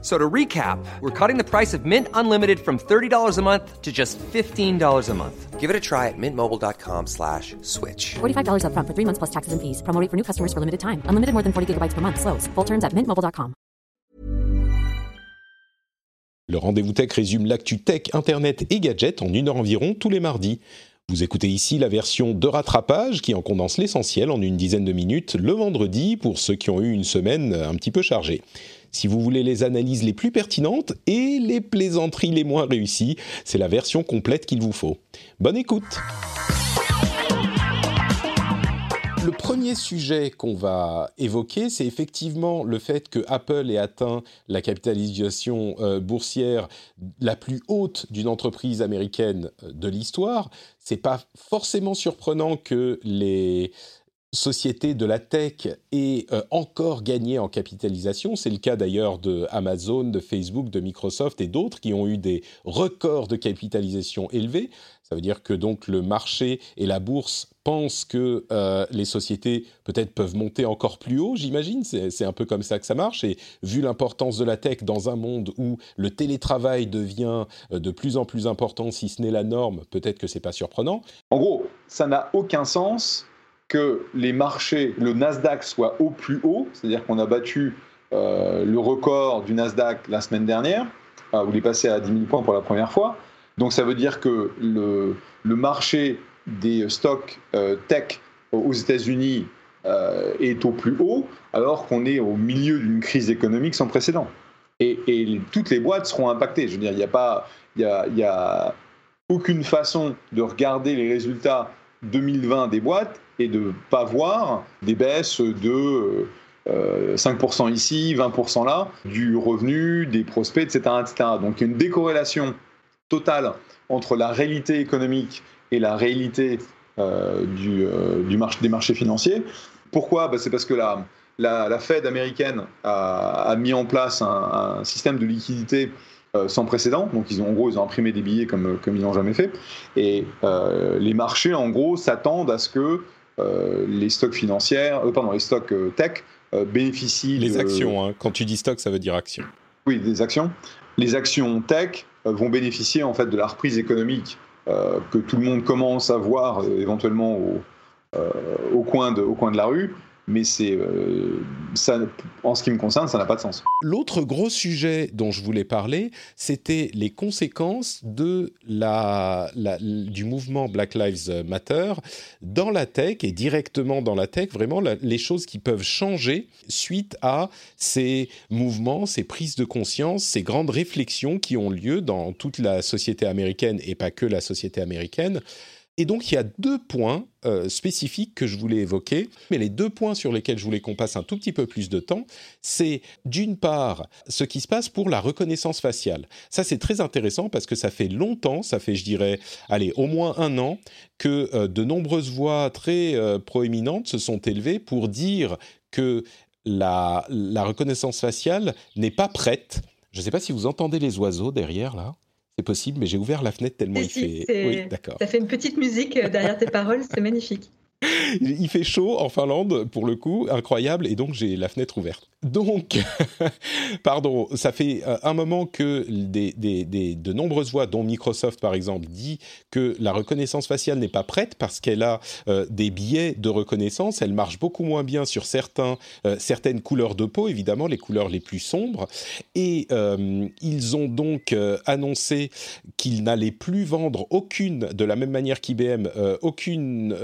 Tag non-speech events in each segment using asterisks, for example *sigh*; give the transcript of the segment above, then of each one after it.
So to recap, we're cutting the price of Mint Unlimited from $30 a month to just $15 a month. Give it a try at mintmobile.com slash switch. $45 upfront for three months plus taxes and fees. Promo rate for new customers for limited time. Unlimited more than 40 gigabytes per month. Slows. Full terms at mintmobile.com. Le rendez-vous tech résume l'actu tech, internet et gadgets en une heure environ tous les mardis. Vous écoutez ici la version de rattrapage qui en condense l'essentiel en une dizaine de minutes le vendredi pour ceux qui ont eu une semaine un petit peu chargée. Si vous voulez les analyses les plus pertinentes et les plaisanteries les moins réussies, c'est la version complète qu'il vous faut. Bonne écoute le premier sujet qu'on va évoquer, c'est effectivement le fait que Apple ait atteint la capitalisation euh, boursière la plus haute d'une entreprise américaine euh, de l'histoire. C'est pas forcément surprenant que les sociétés de la tech aient euh, encore gagné en capitalisation. C'est le cas d'ailleurs de Amazon, de Facebook, de Microsoft et d'autres qui ont eu des records de capitalisation élevés. Ça veut dire que donc le marché et la bourse pensent que euh, les sociétés peut-être peuvent monter encore plus haut, j'imagine. C'est un peu comme ça que ça marche. Et vu l'importance de la tech dans un monde où le télétravail devient euh, de plus en plus important, si ce n'est la norme, peut-être que c'est pas surprenant. En gros, ça n'a aucun sens que les marchés, le Nasdaq soit au plus haut, c'est-à-dire qu'on a battu euh, le record du Nasdaq la semaine dernière, où il est passé à 10 000 points pour la première fois. Donc ça veut dire que le, marché des stocks euh, tech aux États-Unis euh, est au plus haut, alors qu'on est au milieu d'une crise économique sans précédent. Et, toutes les boîtes seront impactées. Je veux dire, il n'y a pas, il a aucune façon de regarder les résultats 2020 des boîtes et de pas voir des baisses de euh, 5% ici, 20% là, du revenu, des prospects, etc., etc. Donc une décorrélation totale entre la réalité économique et la réalité euh, du, euh, du marché, des marchés financiers. Pourquoi? Bah, C'est parce que la, la, Fed américaine a, a mis en place un, système de liquidité euh, sans précédent. Donc, ils ont, en gros, ils ont imprimé des billets comme, comme ils n'ont jamais fait. Et euh, les marchés, en gros, s'attendent à ce que euh, les stocks financiers, pardon, les stocks tech bénéficient. Les de... actions, hein. quand tu dis stock, ça veut dire action. Oui, des actions. Les actions tech vont bénéficier en fait de la reprise économique euh, que tout le monde commence à voir euh, éventuellement au, euh, au, coin de, au coin de la rue mais c'est euh, en ce qui me concerne, ça n'a pas de sens. L'autre gros sujet dont je voulais parler, c'était les conséquences de la, du mouvement Black Lives Matter dans la tech et directement dans la tech, vraiment les choses qui peuvent changer suite à ces mouvements, ces prises de conscience, ces grandes réflexions qui ont lieu dans toute la société américaine et pas que la société américaine. Et donc, il y a deux points euh, spécifiques que je voulais évoquer. Mais les deux points sur lesquels je voulais qu'on passe un tout petit peu plus de temps, c'est d'une part ce qui se passe pour la reconnaissance faciale. Ça, c'est très intéressant parce que ça fait longtemps, ça fait, je dirais, allez, au moins un an, que euh, de nombreuses voix très euh, proéminentes se sont élevées pour dire que la, la reconnaissance faciale n'est pas prête. Je ne sais pas si vous entendez les oiseaux derrière, là. C'est possible, mais j'ai ouvert la fenêtre tellement si, il fait. Oui, d'accord. Ça fait une petite musique derrière tes paroles, c'est magnifique. Il fait chaud en Finlande, pour le coup, incroyable, et donc j'ai la fenêtre ouverte. Donc, *laughs* pardon, ça fait un moment que de nombreuses voix, dont Microsoft par exemple, dit que la reconnaissance faciale n'est pas prête parce qu'elle a euh, des biais de reconnaissance. Elle marche beaucoup moins bien sur certains, euh, certaines couleurs de peau, évidemment, les couleurs les plus sombres. Et euh, ils ont donc annoncé qu'ils n'allaient plus vendre aucune, de la même manière qu'IBM, aucune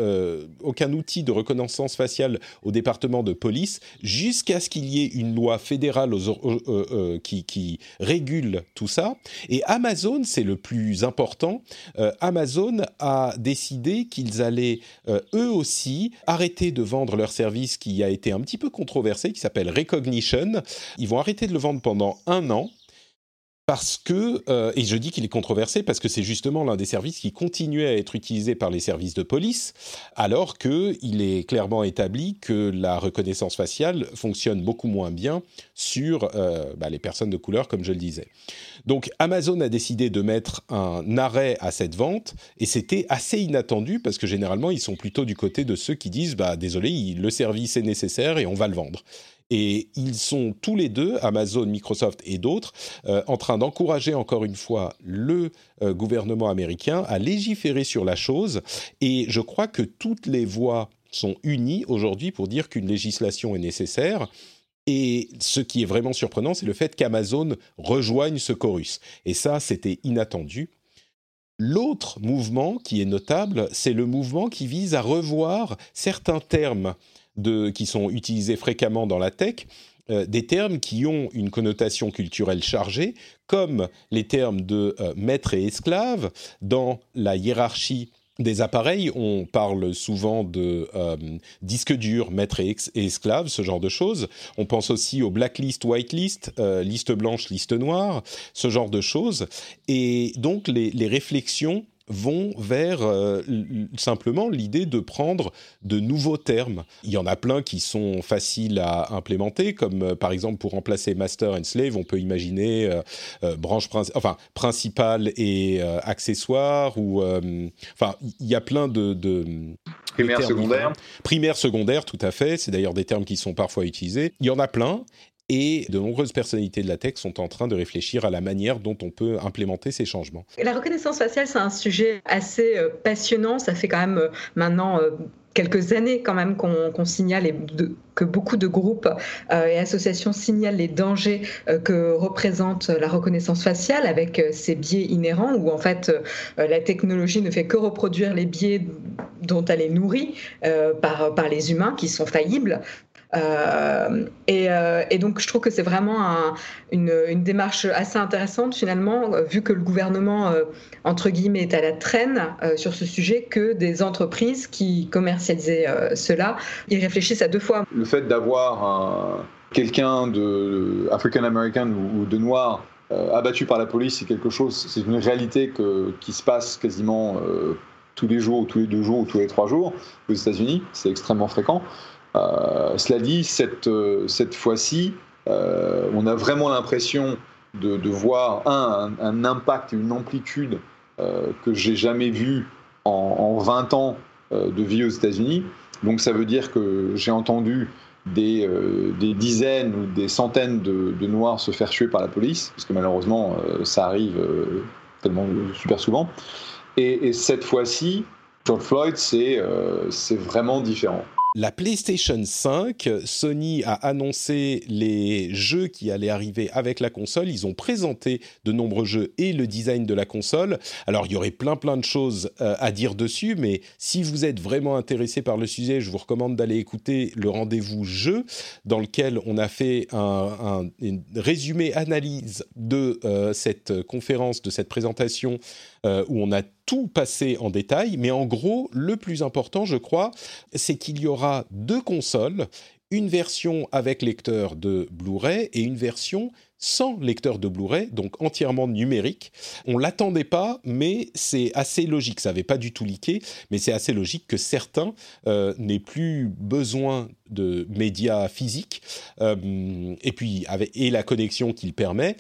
aucun outil de reconnaissance faciale au département de police jusqu'à ce qu'il y ait une loi fédérale aux, euh, euh, qui, régule tout ça. Et Amazon, c'est le plus important, euh, Amazon a décidé qu'ils allaient euh, eux aussi arrêter de vendre leur service qui a été un petit peu controversé, qui s'appelle Recognition. Ils vont arrêter de le vendre pendant un an parce que, euh, et je dis qu'il est controversé parce que c'est justement l'un des services qui continuait à être utilisé par les services de police, alors qu'il est clairement établi que la reconnaissance faciale fonctionne beaucoup moins bien sur euh, bah, les personnes de couleur, comme je le disais. Donc Amazon a décidé de mettre un arrêt à cette vente, et c'était assez inattendu parce que généralement ils sont plutôt du côté de ceux qui disent, bah désolé, le service est nécessaire et on va le vendre. Et ils sont tous les deux, Amazon, Microsoft et d'autres, euh, en train d'encourager encore une fois le euh, gouvernement américain à légiférer sur la chose. Et je crois que toutes les voix sont unies aujourd'hui pour dire qu'une législation est nécessaire. Et ce qui est vraiment surprenant, c'est le fait qu'Amazon rejoigne ce chorus. Et ça, c'était inattendu. L'autre mouvement qui est notable, c'est le mouvement qui vise à revoir certains termes qui sont utilisés fréquemment dans la tech, euh, des termes qui ont une connotation culturelle chargée, comme les termes de euh, maître et esclave. Dans la hiérarchie des appareils, on parle souvent de euh, disque dur, maître et, esclave, ce genre de choses. On pense aussi au blacklist, whitelist, liste blanche, liste noire, ce genre de choses. Et donc les réflexions vont vers euh, simplement l'idée de prendre de nouveaux termes. Il y en a plein qui sont faciles à implémenter, comme euh, par exemple pour remplacer master and slave, on peut imaginer euh, branche enfin principale et accessoire ou enfin il y a plein de, de primaire secondaire. Primaire secondaire, tout à fait. C'est d'ailleurs des termes qui sont parfois utilisés. Il y en a plein et de nombreuses personnalités de la tech sont en train de réfléchir à la manière dont on peut implémenter ces changements. La reconnaissance faciale, c'est un sujet assez euh, passionnant. Ça fait quand même euh, maintenant euh, quelques années quand même qu'on signale et que beaucoup de groupes et associations signalent les dangers que représente la reconnaissance faciale avec ses biais inhérents où en fait la technologie ne fait que reproduire les biais dont elle est nourrie par, par les humains qui sont faillibles. Euh, euh, et, donc, je trouve que c'est vraiment une, démarche assez intéressante, finalement, euh, vu que le gouvernement, entre guillemets, est à la traîne sur ce sujet, que des entreprises qui commercialisaient cela y réfléchissent à deux fois. Le fait d'avoir quelqu'un de African American ou de noir abattu par la police, c'est quelque chose, c'est une réalité qui se passe quasiment tous les jours, ou tous les deux jours, ou tous les trois jours aux États-Unis. C'est extrêmement fréquent. Euh, cela dit, cette, euh, cette fois-ci, euh, on a vraiment l'impression de, voir un, un, impact et une amplitude que j'ai jamais vu en, en, 20 ans de vie aux États-Unis. Donc ça veut dire que j'ai entendu des, des, dizaines ou des centaines de, Noirs se faire tuer par la police, parce que malheureusement ça arrive tellement super souvent. Et, et cette fois-ci, George Floyd, c'est vraiment différent la PlayStation 5, Sony a annoncé les jeux qui allaient arriver avec la console. Ils ont présenté de nombreux jeux et le design de la console. Alors, il y aurait plein plein de choses euh, à dire dessus, mais si vous êtes vraiment intéressé par le sujet, je vous recommande d'aller écouter le rendez-vous jeu, dans lequel on a fait un, résumé analyse de euh, cette conférence, de cette présentation, euh, où on a tout passé en détail, mais en gros, le plus important, je crois, c'est qu'il y aura deux consoles, une version avec lecteur de Blu-ray et une version sans lecteur de Blu-ray, donc entièrement numérique. On l'attendait pas, mais c'est assez logique. Ça n'avait pas du tout leaké, mais c'est assez logique que certains euh, n'aient plus besoin de médias physiques euh, et puis avec et la connexion qu'il permet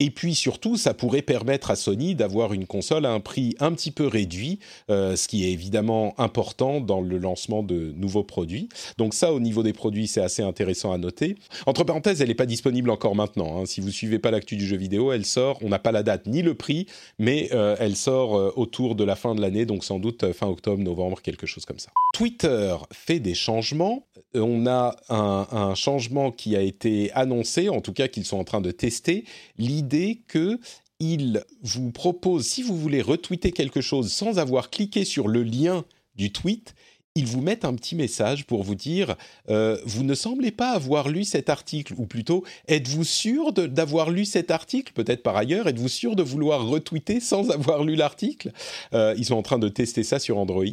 et puis surtout, ça pourrait permettre à Sony d'avoir une console à un prix un petit peu réduit, euh, ce qui est évidemment important dans le lancement de nouveaux produits. Donc ça, au niveau des produits, c'est assez intéressant à noter. Entre parenthèses, elle n'est pas disponible encore maintenant. Hein. Si vous suivez pas l'actu du jeu vidéo, elle sort. On n'a pas la date ni le prix, mais euh, elle sort euh, autour de la fin de l'année, donc sans doute fin octobre, novembre, quelque chose comme ça. Twitter fait des changements. On a un, changement qui a été annoncé, en tout cas qu'ils sont en train de tester. L'idée que il vous propose, si vous voulez retweeter quelque chose sans avoir cliqué sur le lien du tweet, ils vous mettent un petit message pour vous dire euh, vous ne semblez pas avoir lu cet article ou plutôt êtes-vous sûr d'avoir lu cet article? Peut-être par ailleurs êtes-vous sûr de vouloir retweeter sans avoir lu l'article? Euh, ils sont en train de tester ça sur Android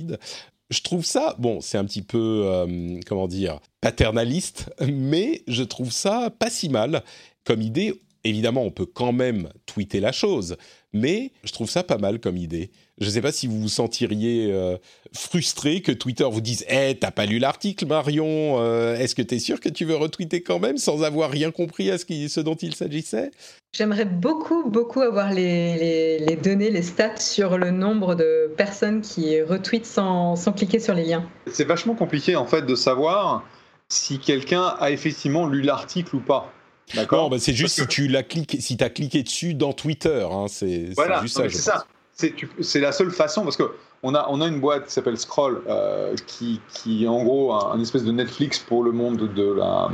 je trouve ça bon c'est un petit peu euh, comment dire paternaliste mais je trouve ça pas si mal comme idée Évidemment, on peut quand même tweeter la chose, mais je trouve ça pas mal comme idée. Je ne sais pas si vous vous sentiriez euh, frustré que Twitter vous dise Eh, t'as pas lu l'article, Marion euh, Est-ce que tu es sûr que tu veux retweeter quand même sans avoir rien compris à ce, qui, ce dont il s'agissait? J'aimerais beaucoup, beaucoup avoir les, les, données, les stats sur le nombre de personnes qui retweetent sans, sans cliquer sur les liens. C'est vachement compliqué en fait de savoir si quelqu'un a effectivement lu l'article ou pas. D'accord? Bah c'est juste si tu l'as cliqué, si as cliqué dessus dans Twitter. Hein, c'est voilà, juste ça. C'est ça c'est la seule façon parce que on a, on a une boîte qui s'appelle Scroll euh, qui, qui est en gros un, espèce de Netflix pour le monde de la,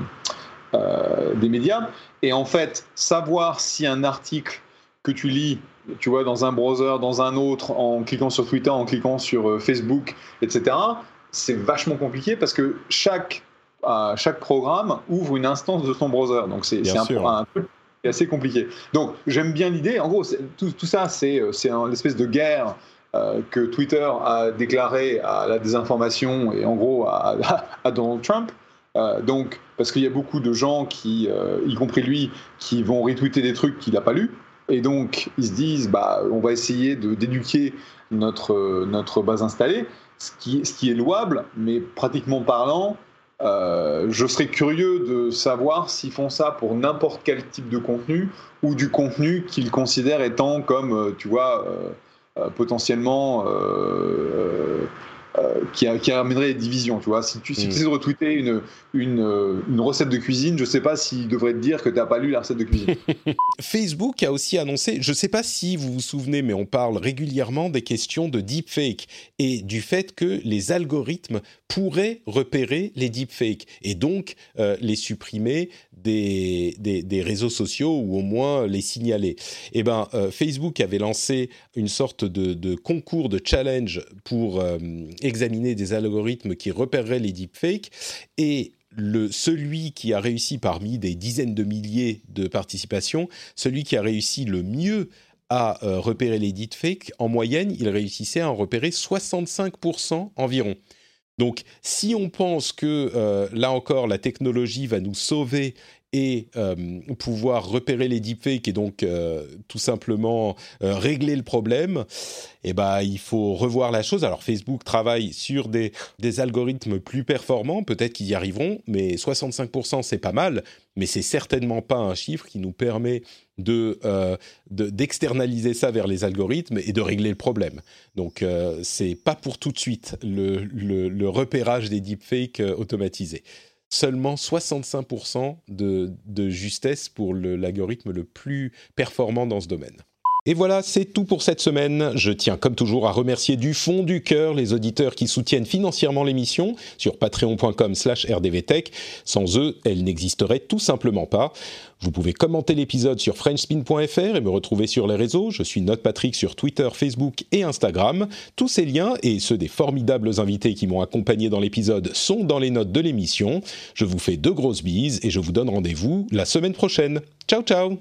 euh, des médias. Et en fait, savoir si un article que tu lis, tu vois, dans un browser, dans un autre, en cliquant sur Twitter, en cliquant sur euh, Facebook, etc., c'est vachement compliqué parce que chaque, chaque programme ouvre une instance de son browser. Donc c'est un, un truc assez compliqué. Donc j'aime bien l'idée. En gros, tout, ça, c'est l'espèce de guerre euh, que Twitter a déclarée à la désinformation et en gros à, Donald Trump. Euh, donc, parce qu'il y a beaucoup de gens qui, euh, y compris lui, qui vont retweeter des trucs qu'il n'a pas lus. Et donc, ils se disent, bah, on va essayer d'éduquer notre, notre base installée, ce qui est louable, mais pratiquement parlant, euh, je serais curieux de savoir s'ils font ça pour n'importe quel type de contenu ou du contenu qu'ils considèrent étant comme, euh, tu vois, euh, potentiellement euh, qui, qui, amènerait des divisions. Tu vois, si tu, si tu essaies mm. de retweeter une, une, une, recette de cuisine, je ne sais pas s'il devrait te dire que tu n'as pas lu la recette de cuisine. *laughs* Facebook a aussi annoncé, je ne sais pas si vous vous souvenez, mais on parle régulièrement des questions de deepfake et du fait que les algorithmes pourraient repérer les deepfakes et donc euh, les supprimer des, des, des, réseaux sociaux ou au moins les signaler. Eh ben, euh, Facebook avait lancé une sorte de, de concours de challenge pour examiner des algorithmes qui repéreraient les deepfakes et le, celui qui a réussi parmi des dizaines de milliers de participations, celui qui a réussi le mieux à euh, repérer les deepfakes, en moyenne, il réussissait à en repérer 65% environ. Donc, si on pense que euh, là encore la technologie va nous sauver et euh, pouvoir repérer les deepfakes et donc euh, tout simplement euh, régler le problème, eh ben, il faut revoir la chose. Alors Facebook travaille sur des, des algorithmes plus performants, peut-être qu'ils y arriveront, mais 65% c'est pas mal, mais c'est certainement pas un chiffre qui nous permet de d'externaliser ça vers les algorithmes et de régler le problème. Donc c'est pas pour tout de suite le, le, le repérage des deepfakes automatisés seulement 65% de, de, justesse pour l'algorithme le, plus performant dans ce domaine. Et voilà, c'est tout pour cette semaine. Je tiens comme toujours à remercier du fond du cœur les auditeurs qui soutiennent financièrement l'émission sur patreon.com slash rdvtech. Sans eux, elle n'existerait tout simplement pas. Vous pouvez commenter l'épisode sur frenchspin.fr et me retrouver sur les réseaux. Je suis Note Patrick sur Twitter, Facebook et Instagram. Tous ces liens et ceux des formidables invités qui m'ont accompagné dans l'épisode sont dans les notes de l'émission. Je vous fais de grosses bises et je vous donne rendez-vous la semaine prochaine. Ciao ciao